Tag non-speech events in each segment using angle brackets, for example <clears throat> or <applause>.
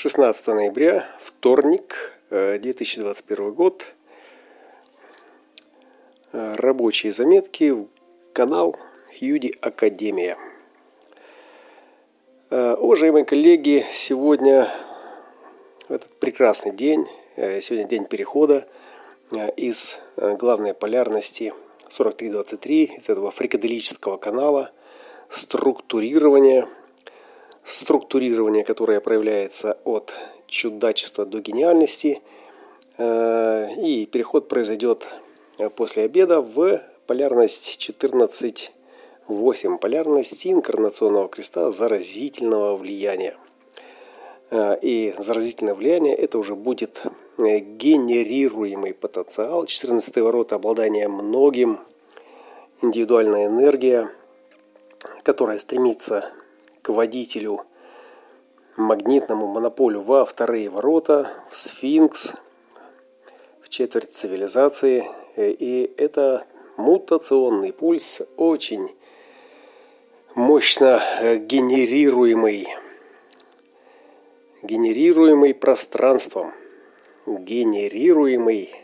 16 ноября, вторник, 2021 год. Рабочие заметки, канал Хьюди Академия. Уважаемые коллеги, сегодня этот прекрасный день, сегодня день перехода из главной полярности 4323, из этого фрикаделического канала, структурирования – структурирование, которое проявляется от чудачества до гениальности. Э, и переход произойдет э, после обеда в полярность 14.8, полярность инкарнационного креста заразительного влияния. Э, и заразительное влияние это уже будет генерируемый потенциал. 14 ворота обладание многим, индивидуальная энергия, которая стремится водителю магнитному монополю во вторые ворота, в сфинкс, в четверть цивилизации. И это мутационный пульс, очень мощно генерируемый, генерируемый пространством, генерируемый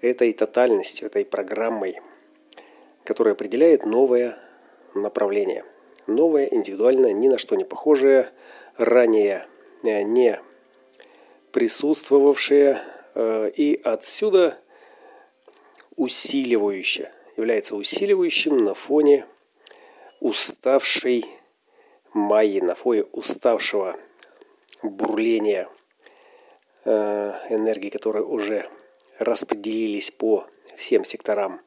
этой тотальностью, этой программой, которая определяет новое направление – новое, индивидуальное, ни на что не похожее, ранее э, не присутствовавшее э, и отсюда усиливающее, является усиливающим на фоне уставшей Майи, на фоне уставшего бурления э, энергии, которые уже распределились по всем секторам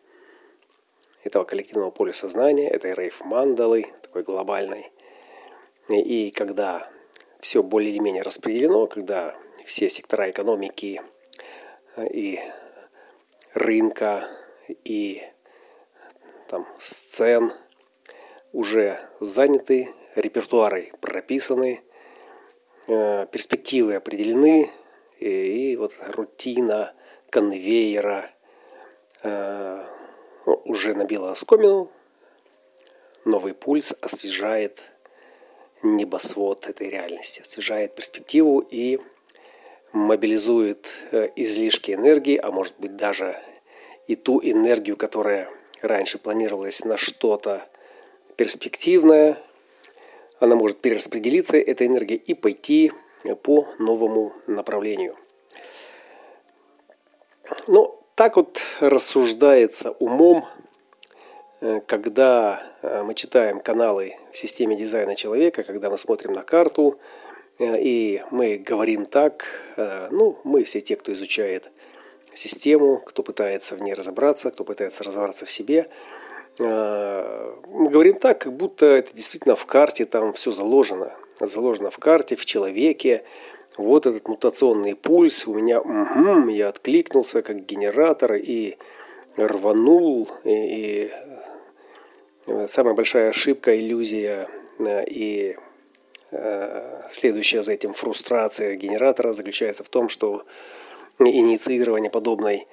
этого коллективного поля сознания, этой рейф-мандалы, такой глобальной. И когда все более или менее распределено, когда все сектора экономики э, и рынка и там, сцен уже заняты, репертуары прописаны, э, перспективы определены, и, и вот рутина конвейера э, уже набила оскомину, новый пульс освежает небосвод этой реальности, освежает перспективу и мобилизует э, излишки энергии, а может быть даже и ту энергию, которая раньше планировалась на что-то перспективное, она может перераспределиться, эта энергия, и пойти по новому направлению. Ну, так вот рассуждается умом, э, когда э, мы читаем каналы в системе дизайна человека, когда мы смотрим на карту, э, и мы говорим так, ну, мы все те, кто изучает систему, кто пытается в ней разобраться, кто пытается разобраться в себе, мы говорим так, как будто это действительно в карте там все заложено. Заложено в карте, в человеке, вот этот мутационный пульс у меня, угу, я откликнулся как генератор и рванул. И, и э, самая большая ошибка, иллюзия э, и э, следующая за этим фрустрация генератора заключается в том, что инициирование подобной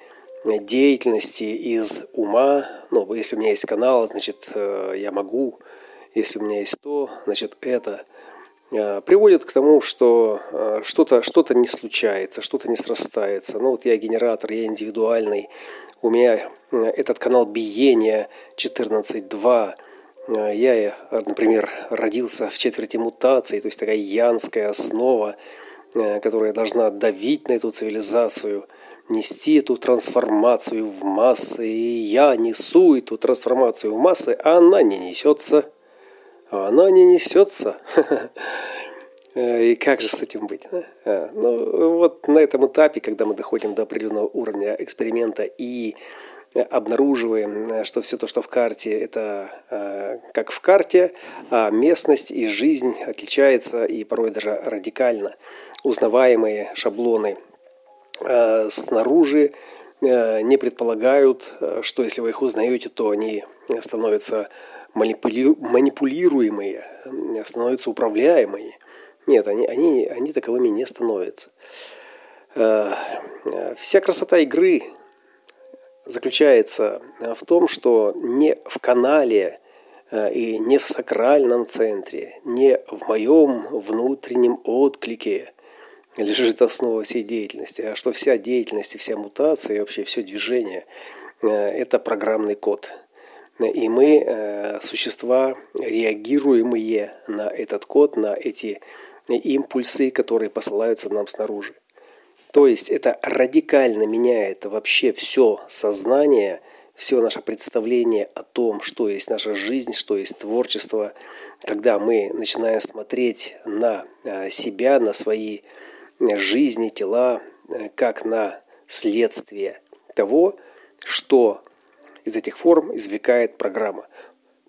деятельности из ума, ну, если у меня есть канал, значит, я могу, если у меня есть то, значит, это – Э, приводит к тому, что э, что-то что не случается, что-то не срастается. Ну вот я генератор, я индивидуальный, у меня э, этот канал биения 14.2, я, например, родился в четверти мутации, то есть такая янская основа, которая должна давить на эту цивилизацию, нести эту трансформацию в массы. И я несу эту трансформацию в массы, а она не несется – а она не несется. <laughs> И как же с этим быть? А, ну, вот на этом этапе, когда мы доходим до определенного уровня эксперимента и обнаруживаем, что все то, что в карте, это как в карте, а местность и жизнь отличается и порой даже радикально. Узнаваемые шаблоны снаружи не предполагают, что если вы их узнаете, то они становятся манипули... манипулируемые, становятся управляемые. Нет, они, они, они таковыми не становятся. Э, вся красота игры заключается в том, что не в канале э, и не в сакральном центре, не в моем внутреннем отклике лежит основа всей деятельности, а что вся деятельность, вся мутация и вообще все движение – это программный код. И мы существа, реагируемые на этот код, на эти импульсы, которые посылаются нам снаружи. То есть это радикально меняет вообще все сознание, все наше представление о том, что есть наша жизнь, что есть творчество, когда мы начинаем смотреть на э, себя, на свои э, жизни, тела, э, как на следствие того, что из этих форм извлекает программа.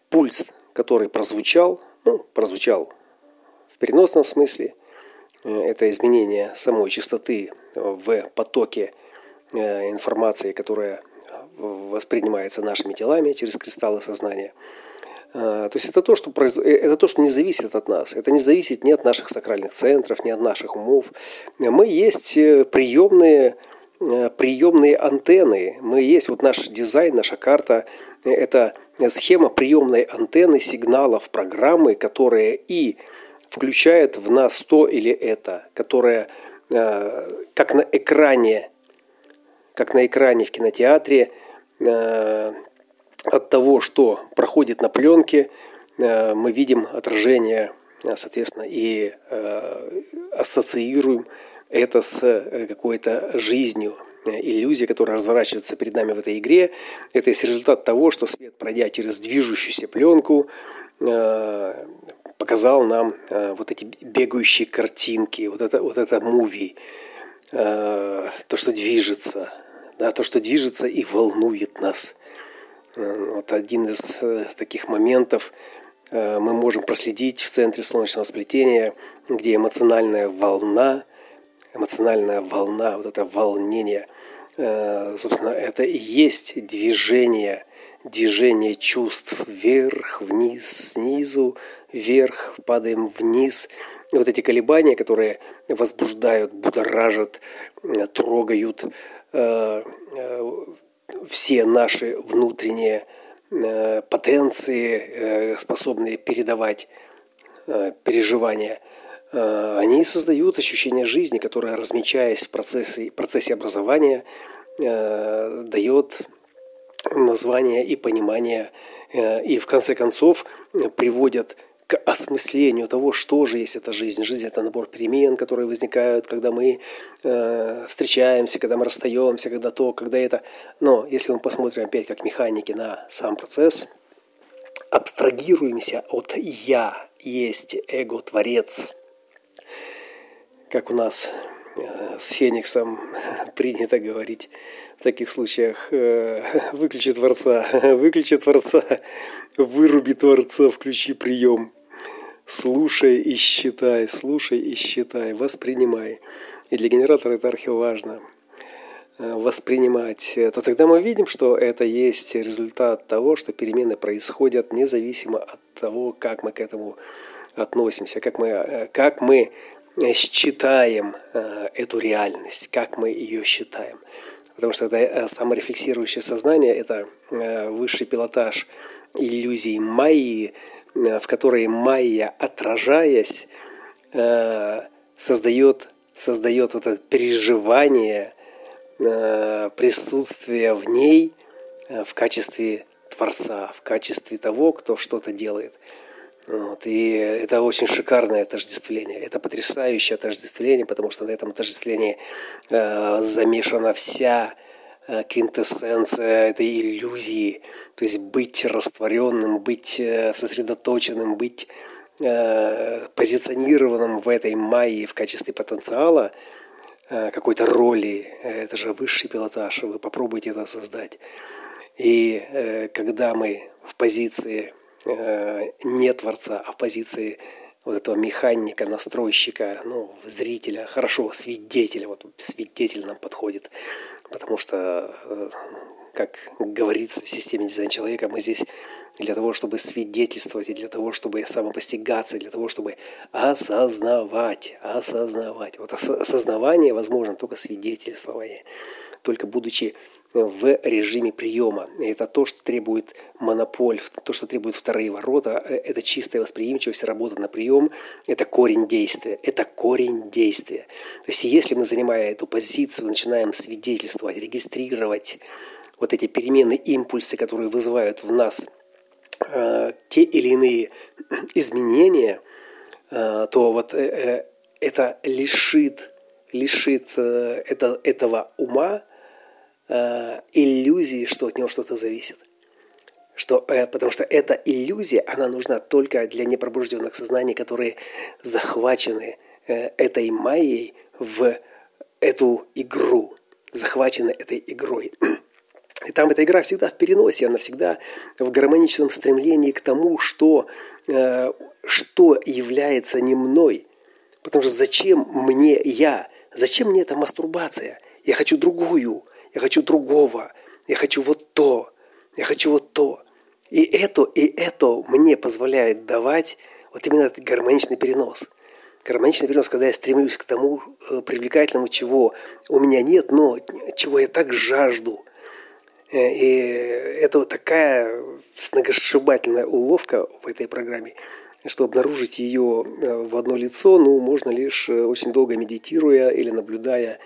Пульс, который прозвучал, ну, прозвучал в переносном смысле, это изменение самой частоты в потоке э, информации, которая воспринимается нашими телами через кристаллы сознания. Э, то есть это то, что произ... Э, это то, что не зависит от нас. Это не зависит ни от наших сакральных центров, ни от наших умов. Мы есть приемные, приемные антенны. Мы есть вот наш дизайн, наша карта. Это схема приемной антенны сигналов программы, которые и включает в нас то или это, которое Э, как на экране, как на экране в кинотеатре, э, от того, что проходит на пленке, э, мы видим отражение, соответственно, и ассоциируем это с какой-то жизнью, иллюзия, которая разворачивается перед нами в этой игре. Это есть результат того, что свет, пройдя через движущуюся пленку, показал нам э, вот эти бегающие картинки, вот это, вот это муви, э, то, что движется, да, то, что движется и волнует нас. Э, вот один из э, таких моментов э, мы можем проследить в центре солнечного сплетения, где эмоциональная волна, эмоциональная волна, вот это волнение, э, собственно, это и есть движение, движение чувств вверх, вниз, снизу, вверх, падаем вниз. И вот эти колебания, которые возбуждают, будоражат, э, трогают э, все наши внутренние потенции, способные передавать переживания, они создают ощущение жизни, которое, размечаясь в процессе, процессе образования, дает название и понимание, и в конце концов приводят к осмыслению того, что же есть эта жизнь. Жизнь – это набор перемен, которые возникают, когда мы э, встречаемся, когда мы расстаемся, когда то, когда это. Но если мы посмотрим опять как механики на сам процесс, абстрагируемся от «я», есть эго-творец, как у нас э, с Фениксом <laughs> принято говорить в таких случаях э, <laughs> выключи Творца, <laughs> выключи Творца, выруби Творца, включи прием. Слушай и считай, слушай и считай, воспринимай. И для генератора это архиважно э, воспринимать, то тогда мы видим, что это есть результат того, что перемены происходят независимо от того, как мы к этому относимся, как мы, как мы считаем э, эту реальность, как мы ее считаем. Потому что это саморефлексирующее сознание – это высший пилотаж иллюзий майи, Э, в которой майя, отражаясь, э, создает, создает вот это переживание э, присутствия в ней в качестве Творца, в качестве того, кто что-то делает. Вот. И это очень шикарное отождествление. Это потрясающее отождествление, потому что на этом отождествлении э, замешана вся Э, квинтэссенция этой иллюзии, то есть быть растворенным, быть э, сосредоточенным, быть э, позиционированным в этой майе в качестве потенциала какой-то роли, это же высший пилотаж, вы попробуйте это создать. И когда мы в позиции не Творца, а в позиции вот этого механика, настройщика, ну, зрителя, хорошо, свидетеля, вот свидетель нам подходит, потому что, э, как говорится в системе дизайна человека, мы здесь для того, чтобы свидетельствовать, и для того, чтобы самопостигаться, для того, чтобы осознавать, осознавать. Вот осознавание возможно только свидетельствование, только будучи в режиме приема. Это то, что требует монополь, то, что требует вторые ворота. Э, это чистая восприимчивость, работа на прием. Это корень действия. Это корень действия. То есть если мы, занимая эту позицию, начинаем свидетельствовать, регистрировать вот эти перемены, импульсы, которые вызывают в нас э, те или иные <clears throat> изменения, э, то вот э, э это лишит, лишит э, это, этого ума э, иллюзии, что от него что-то зависит. Что, э, потому что эта иллюзия, она нужна только для непробужденных сознаний, которые захвачены э, этой майей в эту игру, захвачены этой игрой. <clears throat> И там эта игра всегда в переносе, она всегда в гармоничном стремлении к тому, что, э, что является не мной. Потому что зачем мне я? Зачем мне эта мастурбация? Я хочу другую, я хочу другого, я хочу вот то, я хочу вот то. И это, и это мне позволяет давать вот именно этот гармоничный перенос. Гармоничный перенос, когда я стремлюсь к тому э, привлекательному, чего у меня нет, но чего я так жажду – Э, и это вот такая сногосшибательная уловка в этой программе, что обнаружить ее э, в одно лицо, ну, можно лишь очень долго медитируя или наблюдая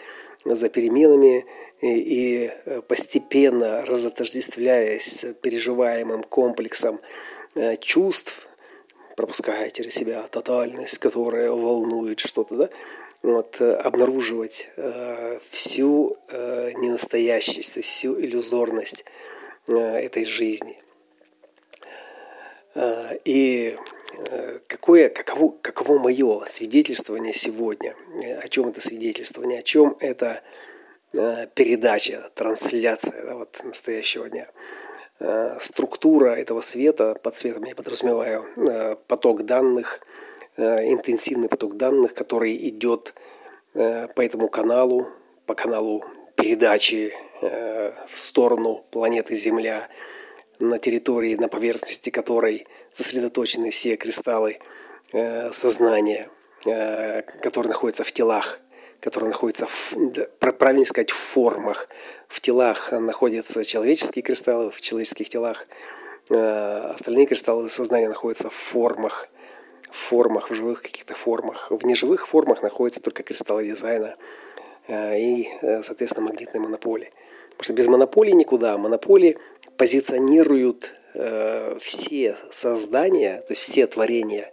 за переменами и постепенно разотождествляясь с переживаемым комплексом чувств, пропуская через себя тотальность, которая волнует что-то, да, вот, э, обнаруживать э, всю э, ненастоящесть, всю иллюзорность э, этой жизни. Э, и э, какое, каково, каково мое свидетельствование сегодня? Э, о чем это свидетельствование? О чем это э, передача, трансляция да, вот, настоящего дня? Э, структура этого света, под светом я подразумеваю э, поток данных – Э, интенсивный поток данных, который идет э, по этому каналу, по каналу передачи э, в сторону планеты Земля, на территории, на поверхности которой сосредоточены все кристаллы сознания, которые находятся в телах, которые находятся, в, правильно сказать, в формах. В телах находятся человеческие кристаллы, в человеческих телах остальные кристаллы сознания находятся в формах формах, в живых каких-то формах. В неживых формах находятся только кристаллы дизайна э, и, э, соответственно, магнитные монополии. Потому что без монополий никуда. Монополии позиционируют э, все создания, то есть все творения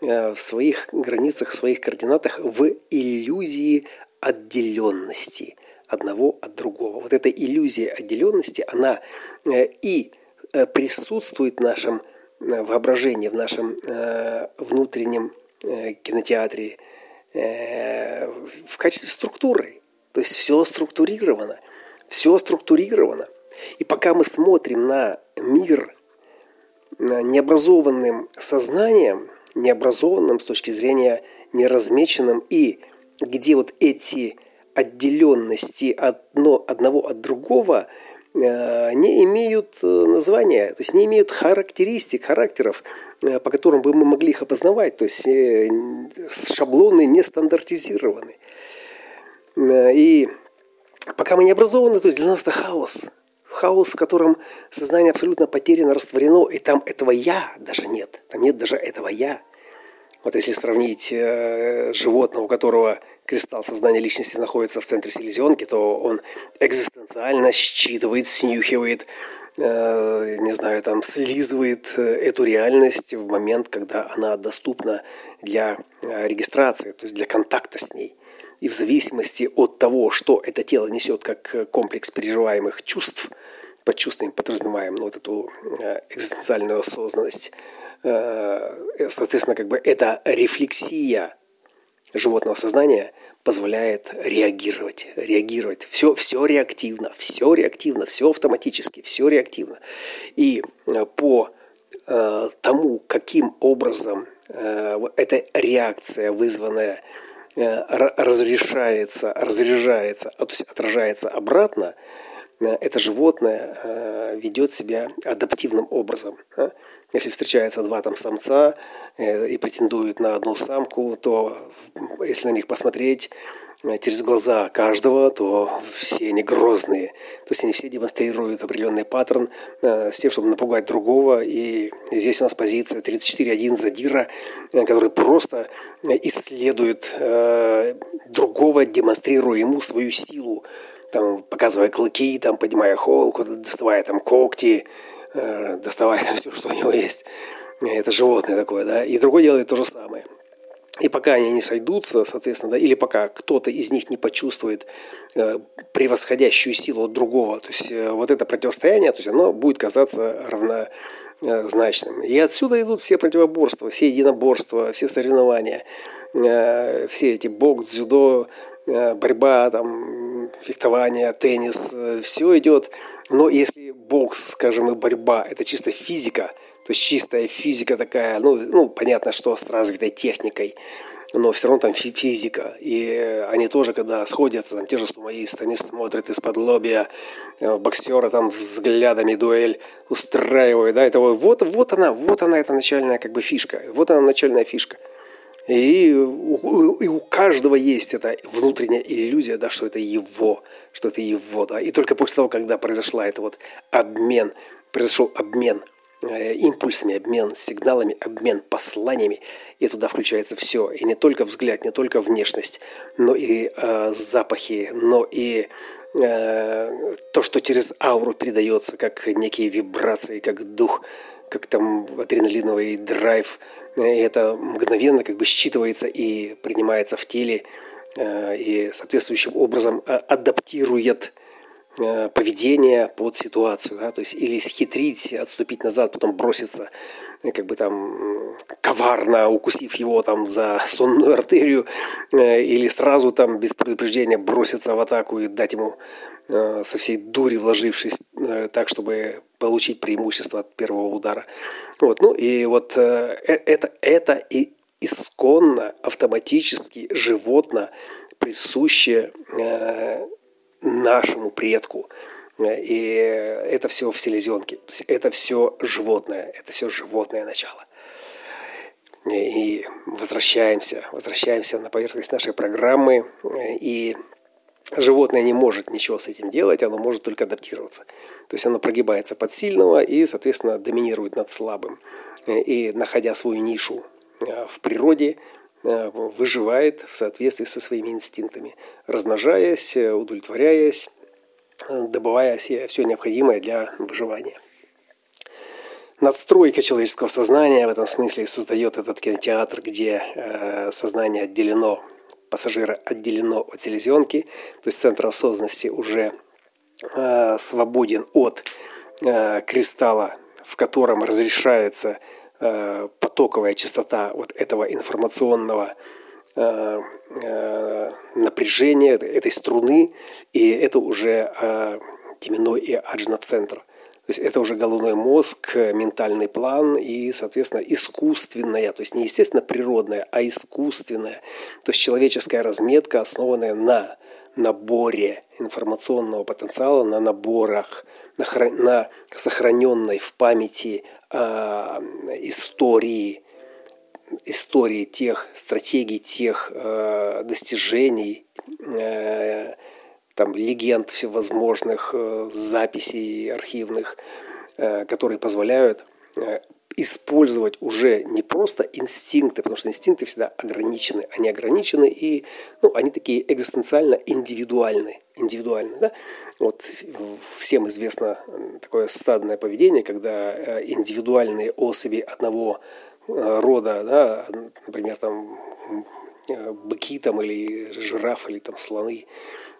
в своих границах, в своих координатах в иллюзии отделенности одного от другого. Вот эта иллюзия отделенности, она и присутствует в нашем Э, воображение в нашем э, внутреннем э, кинотеатре э, в качестве структуры. То есть все структурировано. Все структурировано. И пока мы смотрим на мир необразованным сознанием, необразованным с точки зрения неразмеченным, и где вот эти отделенности одно, одного от другого – Э, не имеют э, названия, то есть не имеют характеристик, характеров, э, по которым бы мы могли их опознавать, то есть шаблоны не стандартизированы. И пока мы не образованы, то есть для нас это хаос. Хаос, в котором сознание абсолютно потеряно, растворено, и там этого «я» даже нет. Там нет даже этого «я». Вот если сравнить животное, у которого кристалл сознания личности находится в центре селезенки, то он экзистенциально считывает, снюхивает, э, не знаю, там, слизывает э, эту реальность в момент, когда она доступна для э, регистрации, то есть для контакта с ней. И в зависимости от того, что это тело несет как комплекс переживаемых чувств, под чувствами подразумеваем ну, вот эту экзистенциальную осознанность, соответственно, как бы это рефлексия животного сознания позволяет реагировать, реагировать. Все, все реактивно, все реактивно, все автоматически, все реактивно. И э, по э, тому, каким образом э, эта реакция, вызванная, э, разрешается, разряжается, а, то есть отражается обратно, э, это животное э, ведет себя адаптивным образом. Если встречаются два там самца э, и претендуют на одну самку, то если на них посмотреть, э, через глаза каждого, то все они грозные. То есть они все демонстрируют определенный паттерн э, с тем, чтобы напугать другого. И здесь у нас позиция 34.1 задира, э, который просто исследует э, другого, демонстрируя ему свою силу. Там, показывая клыки, там, поднимая холку, доставая там когти, э, доставая <laughs> все, что у него есть. Это животное такое, да. И другой делает то же самое. И пока они не сойдутся, соответственно, да, или пока кто-то из них не почувствует э, превосходящую силу от другого, то есть э, вот это противостояние, то есть оно будет казаться равнозначным. И отсюда идут все противоборства, все единоборства, все соревнования, э, все эти бокс, дзюдо, э, борьба, там, фехтование, теннис, э, все идет. Но если бокс, скажем, и борьба – это чисто физика – то есть чистая физика такая, ну, ну понятно, что с развитой техникой, но все равно там физика. И они тоже, когда сходятся, там те же сумоисты, они смотрят из-под лобия, э, боксера там взглядами дуэль устраивают, да, это вот, вот она, вот она, эта начальная как бы фишка, вот она начальная фишка. И у, и у каждого есть эта внутренняя иллюзия, да, что это его, что это его, да. И только после того, когда произошла это вот обмен, произошел обмен – импульсами, обмен сигналами, обмен посланиями. И туда включается все. И не только взгляд, не только внешность, но и э, запахи, но и э, то, что через ауру передается, как некие вибрации, как дух, как там адреналиновый драйв. И это мгновенно как бы считывается и принимается в теле э, и соответствующим образом э, адаптирует Э, поведение под ситуацию, да, то есть или схитрить, отступить назад, потом броситься, э, как бы там коварно укусив его там за сонную артерию, э, или сразу там без предупреждения броситься в атаку и дать ему со всей дури вложившись так, чтобы получить преимущество от первого удара. Вот, ну и вот это, это и исконно, автоматически, животно присуще нашему предку. И это все в селезенке. То есть это все животное, это все животное начало. И возвращаемся, возвращаемся на поверхность нашей программы. И животное не может ничего с этим делать, оно может только адаптироваться. То есть оно прогибается под сильного и, соответственно, доминирует над слабым. И находя свою нишу э, в природе, Э, выживает в соответствии со своими инстинктами, размножаясь, э, удовлетворяясь, э, добывая все необходимое для выживания. Надстройка человеческого сознания в этом смысле создает этот кинотеатр, где сознание отделено, пассажира отделено от селезенки, то есть центр осознанности уже свободен от кристалла, в котором разрешается Э, потоковая частота вот этого информационного э, э, напряжения, этой струны, и это уже теменной и аджна-центр. То есть это уже головной мозг, ментальный план и, соответственно, искусственная, то есть не естественно природная, а искусственная. То есть человеческая разметка, основанная на наборе информационного потенциала, на наборах, на, сохраненной в памяти э, истории, истории тех стратегий, тех э, достижений, э, там легенд всевозможных, э, записей архивных, э, которые позволяют э, использовать уже не просто инстинкты, потому что инстинкты всегда ограничены, они ограничены и ну, они такие экзистенциально индивидуальны. индивидуальны да? Вот всем известно такое стадное поведение, когда э, индивидуальные особи одного э, рода, да, например, там э, быки там, или жирафы, или там слоны,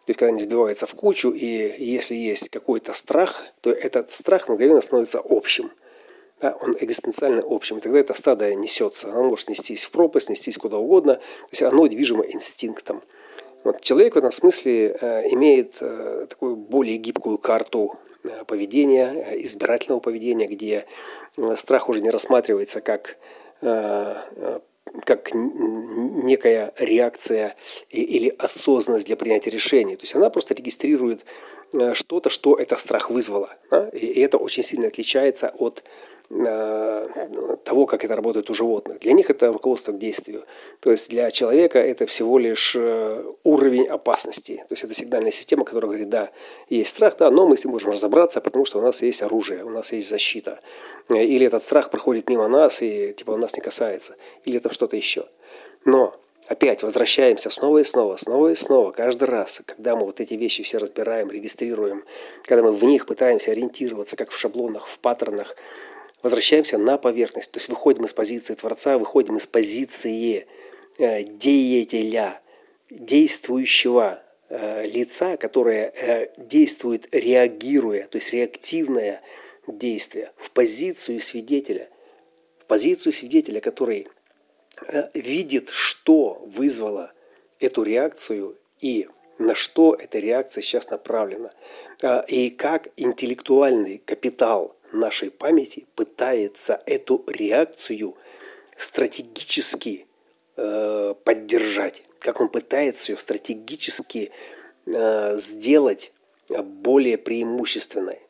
то есть когда они сбиваются в кучу, и если есть какой-то страх, то этот страх мгновенно становится общим – да, он экзистенциально общим. И тогда это стадо несется. Оно может нестись в пропасть, нестись куда угодно. То есть оно движимо инстинктом. Вот человек в этом смысле э, имеет э, такую более гибкую карту э, поведения, избирательного поведения, где страх уже не рассматривается как, как некая реакция или осознанность для принятия решений. То есть она просто регистрирует что-то, что это страх вызвало. Да? И это очень сильно отличается от того, как это работает у животных. Для них это руководство к действию. То есть для человека это всего лишь э, уровень опасности. То есть это сигнальная система, которая говорит, да, есть страх, да, но мы с ним можем разобраться, потому что у нас есть оружие, у нас есть защита. Или этот страх проходит мимо нас и типа он нас не касается. Или это что-то еще. Но опять возвращаемся снова и снова, снова и снова, каждый раз, когда мы вот эти вещи все разбираем, регистрируем, когда мы в них пытаемся ориентироваться, как в шаблонах, в паттернах, возвращаемся на поверхность. То есть выходим из позиции Творца, выходим из позиции э, деятеля, действующего э, лица, которое э, действует реагируя, то есть реактивное действие, в позицию свидетеля. В позицию свидетеля, который видит, что вызвало эту реакцию и на что эта реакция сейчас направлена. И как интеллектуальный капитал нашей памяти пытается эту реакцию стратегически э, поддержать, как он пытается ее стратегически сделать более преимущественной.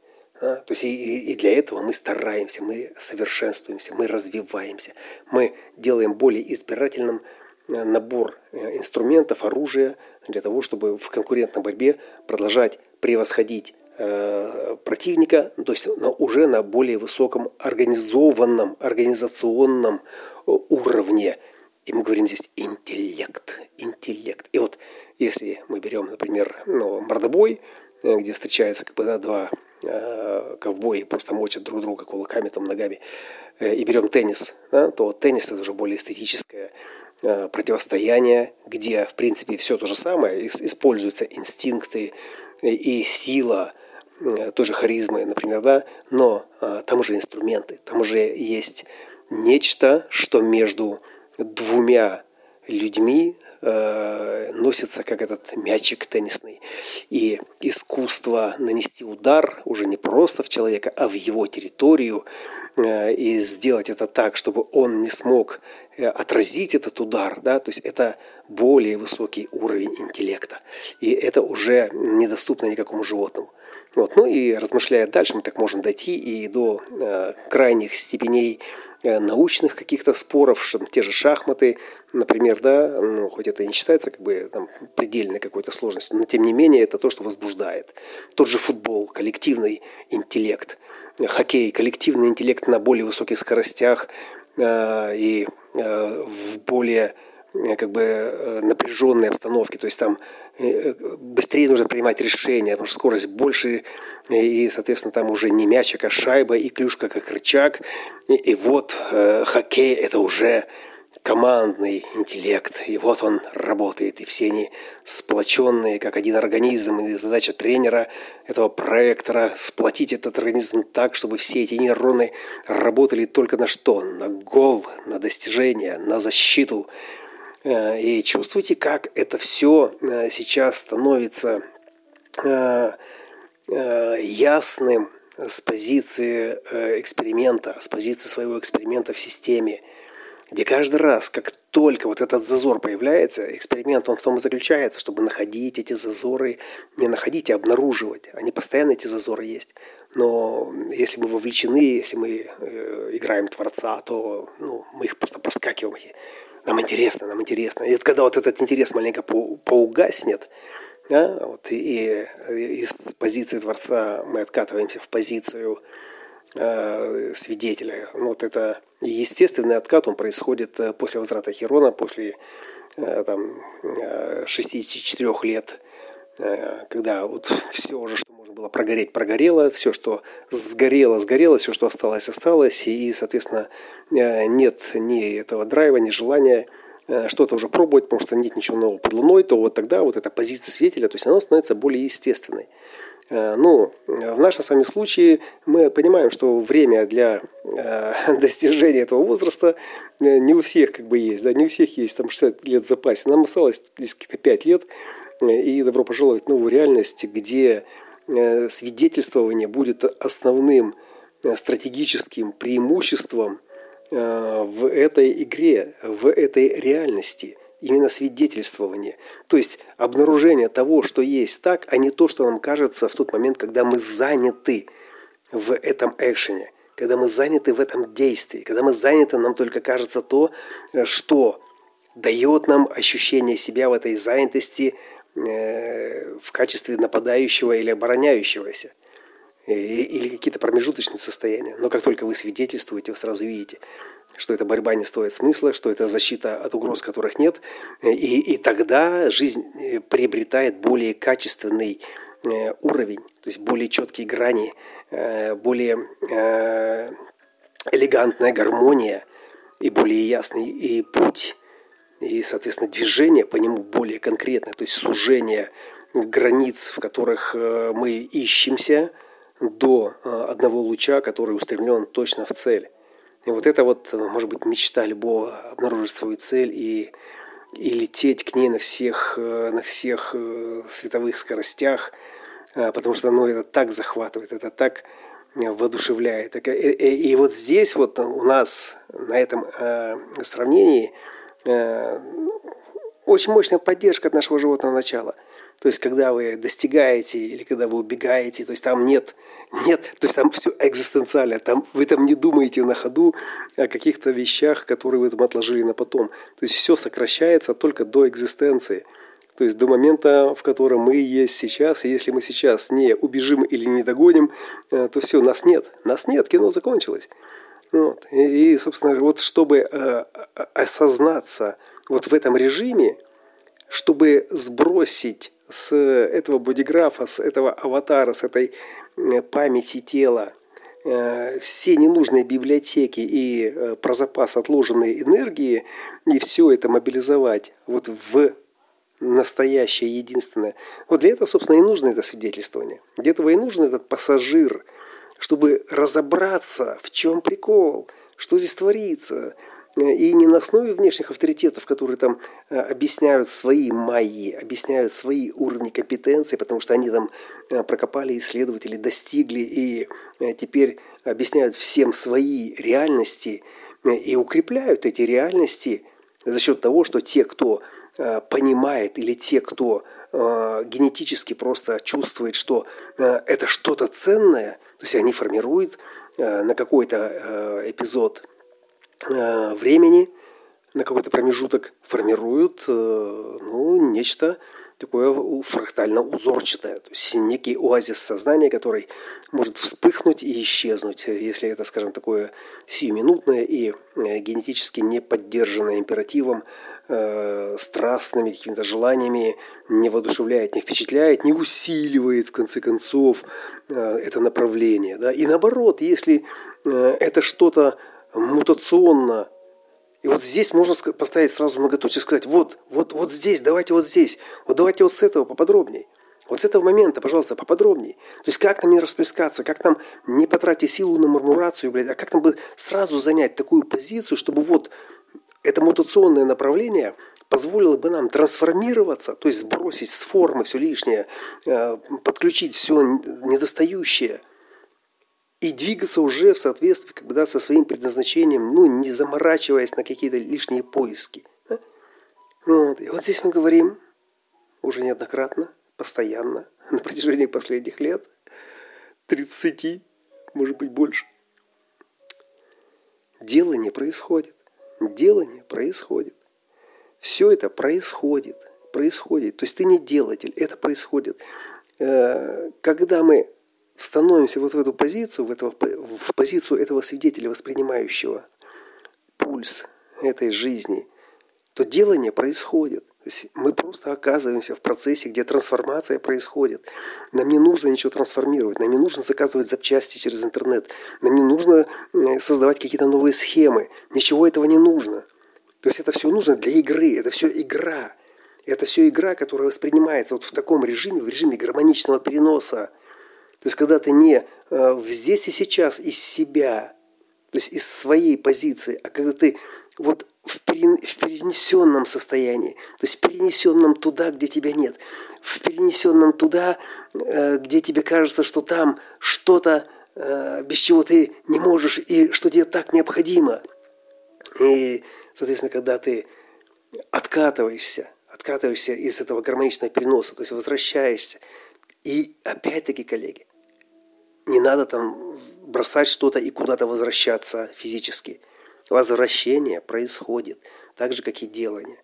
А? То есть и, и для этого мы стараемся, мы совершенствуемся, мы развиваемся, мы делаем более избирательным э, набор э, инструментов, оружия для того, чтобы в конкурентной борьбе продолжать превосходить э, противника, то есть но уже на более высоком организованном, организационном э, уровне. И мы говорим здесь интеллект, интеллект. И вот если мы берем, например, ну, мордобой, где встречаются как бы, да, два Э, ковбои просто мочат друг друга кулаками, там, ногами, э, и берем теннис, да, то теннис это уже более эстетическое э, противостояние, где, в принципе, все то же самое, используются инстинкты и сила, тоже харизмы, например, да, но там уже инструменты, там уже есть нечто, что между двумя людьми э, носится как этот мячик теннисный. И искусство нанести удар уже не просто в человека, а в его территорию, э, и сделать это так, чтобы он не смог э, отразить этот удар, да, то есть это более высокий уровень интеллекта. И это уже недоступно никакому животному. Вот. Ну и размышляя дальше, мы так можем дойти и до э, крайних степеней э, научных каких-то споров, что те же шахматы, например, да, ну, хоть это и не считается как бы там предельной какой-то сложностью, но тем не менее это то, что возбуждает. Тот же футбол, коллективный интеллект, хоккей, коллективный интеллект на более высоких скоростях э, и э, в более как бы э, напряженной обстановке, то есть там э, быстрее нужно принимать решения, потому что скорость больше, и, соответственно, там уже не мячик, а шайба, и клюшка как рычаг, и, и вот э, хоккей – это уже командный интеллект, и вот он работает, и все они сплоченные, как один организм, и задача тренера этого проектора сплотить этот организм так, чтобы все эти нейроны работали только на что? На гол, на достижение, на защиту, Э, и чувствуйте, как это все э, сейчас становится э, ясным с позиции эксперимента, с позиции своего эксперимента в системе, где каждый раз, как только вот этот зазор появляется, эксперимент он в том и заключается, чтобы находить эти зазоры, не находить, а обнаруживать. Они постоянно эти зазоры есть. Но если мы вовлечены, если мы играем Творца, то ну, мы их просто проскакиваем нам интересно, нам интересно. И когда вот этот интерес маленько поугаснет, да, вот, и, и из позиции Творца мы откатываемся в позицию э, свидетеля. Ну, вот это естественный откат, он происходит э, после возврата Херона, после э, там, 64 э, лет, когда вот <laughs> все уже, что можно было прогореть, прогорело, все, что сгорело, сгорело, все, что осталось, осталось, и, соответственно, э, нет ни этого драйва, ни желания э, что-то уже пробовать, потому что нет ничего нового под Луной, то вот тогда вот эта позиция свидетеля, то есть она становится более естественной. Э, ну, в нашем с вами случае мы понимаем, что время для <laughs> достижения этого возраста не у всех как бы есть, да, не у всех есть там 60 лет в запасе. Нам осталось здесь каких-то 5 лет, и добро пожаловать в новую реальность, где Э, свидетельствование будет основным э, стратегическим преимуществом э, в этой игре, в этой реальности. Именно свидетельствование. То есть обнаружение того, что есть так, а не то, что нам кажется в тот момент, когда мы заняты в этом экшене. когда мы заняты в этом действии, когда мы заняты, нам только кажется то, что дает нам ощущение себя в этой занятости э, в качестве нападающего или обороняющегося или какие-то промежуточные состояния. Но как только вы свидетельствуете, вы сразу видите, что эта борьба не стоит смысла, что это защита от угроз, которых нет. И, и тогда жизнь э, приобретает более качественный э, уровень, то есть более четкие грани, э, более элегантная гармония и более ясный и путь, и, соответственно, движение по нему более конкретное, то есть сужение границ, в которых мы ищемся – до одного луча, который устремлен точно в цель. И вот это вот, может быть, мечта любого обнаружить свою цель и, и лететь к ней на всех, э, на всех э, световых скоростях, э, потому что ну, это так захватывает, это так воодушевляет. И, и, и вот здесь вот у нас на этом э, сравнении э, очень мощная поддержка от нашего животного начала. То есть, когда вы достигаете или когда вы убегаете, то есть там нет нет, то есть там все экзистенциально, там вы там не думаете на ходу о каких-то вещах, которые вы там отложили на потом. То есть все сокращается только до экзистенции. То есть до момента, в котором мы есть сейчас, и если мы сейчас не убежим или не догоним, э, то все, нас нет. Нас нет, кино закончилось. Вот. И, и, собственно, вот чтобы э, осознаться вот в этом режиме, чтобы сбросить с этого бодиграфа, с этого аватара, с этой Э, памяти тела, э, все ненужные библиотеки и э, про запас отложенной энергии, и все это мобилизовать вот в настоящее, единственное. Вот для этого, собственно, и нужно это свидетельствование. Для этого и нужен этот пассажир, чтобы разобраться, в чем прикол, что здесь творится, и не на основе внешних авторитетов, которые там э, объясняют свои майи, объясняют свои уровни компетенции, потому что они там э, прокопали исследователи, достигли и э, теперь объясняют всем свои реальности и укрепляют эти реальности за счет того, что те, кто понимает или те, кто генетически просто чувствует, что это что-то ценное, то есть они формируют на какой-то эпизод Э, времени, на какой-то промежуток формируют э, ну, нечто такое фрактально узорчатое, то есть некий оазис сознания, который может вспыхнуть и исчезнуть, если это, скажем, такое сиюминутное и э, генетически не поддержанное императивом, э, страстными какими-то желаниями, не воодушевляет, не впечатляет, не усиливает, в конце концов, э, это направление. Да? И наоборот, если э, это что-то мутационно. И вот здесь можно поставить сразу многоточие, сказать, вот, вот, вот здесь, давайте вот здесь, вот давайте вот с этого поподробней. Вот с этого момента, пожалуйста, поподробней. То есть как нам не расплескаться, как нам не потратить силу на мармурацию, блядь, а как нам бы сразу занять такую позицию, чтобы вот это мутационное направление позволило бы нам трансформироваться, то есть сбросить с формы все лишнее, э, подключить все недостающее – и двигаться уже в соответствии как бы, да, со своим предназначением, ну, не заморачиваясь на какие-то лишние поиски. Да? Вот. И вот здесь мы говорим уже неоднократно, постоянно, <laughs> на протяжении последних лет, 30, может быть, больше. Дело не происходит. Дело не происходит. Все это происходит. Происходит. То есть ты не делатель, это происходит. Э, когда мы становимся вот в эту позицию, в, этого, в позицию этого свидетеля, воспринимающего пульс этой жизни, то делание происходит. То есть мы просто оказываемся в процессе, где трансформация происходит. Нам не нужно ничего трансформировать, нам не нужно заказывать запчасти через интернет, нам не нужно создавать какие-то новые схемы. Ничего этого не нужно. То есть это все нужно для игры, это все игра. Это все игра, которая воспринимается вот в таком режиме, в режиме гармоничного переноса – то есть, когда ты не э, здесь и сейчас из себя, то есть из своей позиции, а когда ты вот в, перенесенном состоянии, то есть перенесенном туда, где тебя нет, в перенесенном туда, э, где тебе кажется, что там что-то, э, без чего ты не можешь и что тебе так необходимо. И, соответственно, когда ты откатываешься, откатываешься из этого гармоничного переноса, то есть возвращаешься, и опять-таки, коллеги, не надо там бросать что-то и куда-то возвращаться физически. Возвращение происходит так же, как и делание.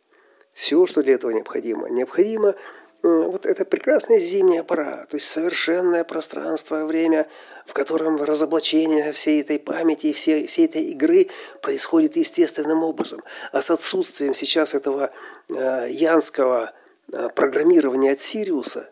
Все, что для этого необходимо. Необходимо э, вот это прекрасная зимняя пора, то есть совершенное пространство, время, в котором разоблачение всей этой памяти, всей, всей этой игры происходит естественным образом. А с отсутствием сейчас этого э, янского э, программирования от Сириуса,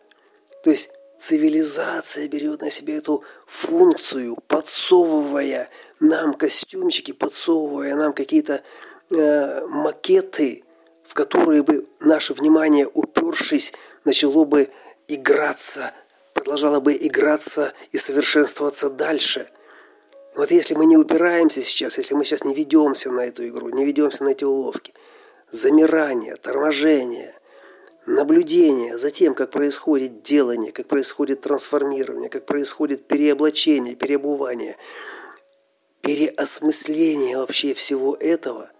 то есть цивилизация берет на себя эту функцию, подсовывая нам костюмчики, подсовывая нам какие-то э, макеты, в которые бы наше внимание, упершись, начало бы играться, продолжало бы играться и совершенствоваться дальше. Вот если мы не упираемся сейчас, если мы сейчас не ведемся на эту игру, не ведемся на эти уловки, замирание, торможение, наблюдение за тем, как происходит делание, как происходит трансформирование, как происходит переоблачение, переобувание, переосмысление вообще всего этого,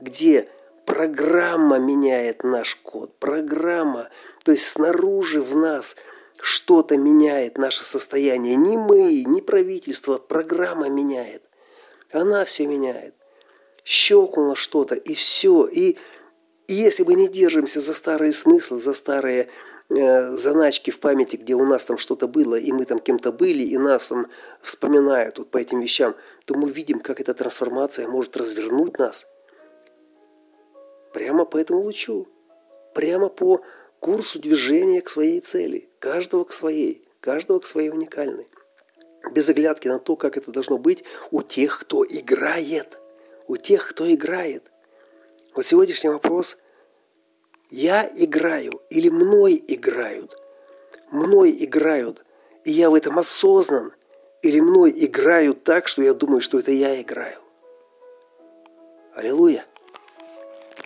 где программа меняет наш код, программа, то есть снаружи в нас что-то меняет наше состояние. Не мы, не правительство, программа меняет. Она все меняет. Щелкнуло что-то, и все. И и если мы не держимся за старые смыслы, за старые э, заначки в памяти, где у нас там что-то было, и мы там кем-то были, и нас там вспоминают вот по этим вещам, то мы видим, как эта трансформация может развернуть нас. Прямо по этому лучу, прямо по курсу движения к своей цели, каждого к своей, каждого к своей уникальной. Без оглядки на то, как это должно быть у тех, кто играет. У тех, кто играет – вот сегодняшний вопрос «Я играю или мной играют?» Мной играют, и я в этом осознан, или мной играют так, что я думаю, что это я играю. Аллилуйя!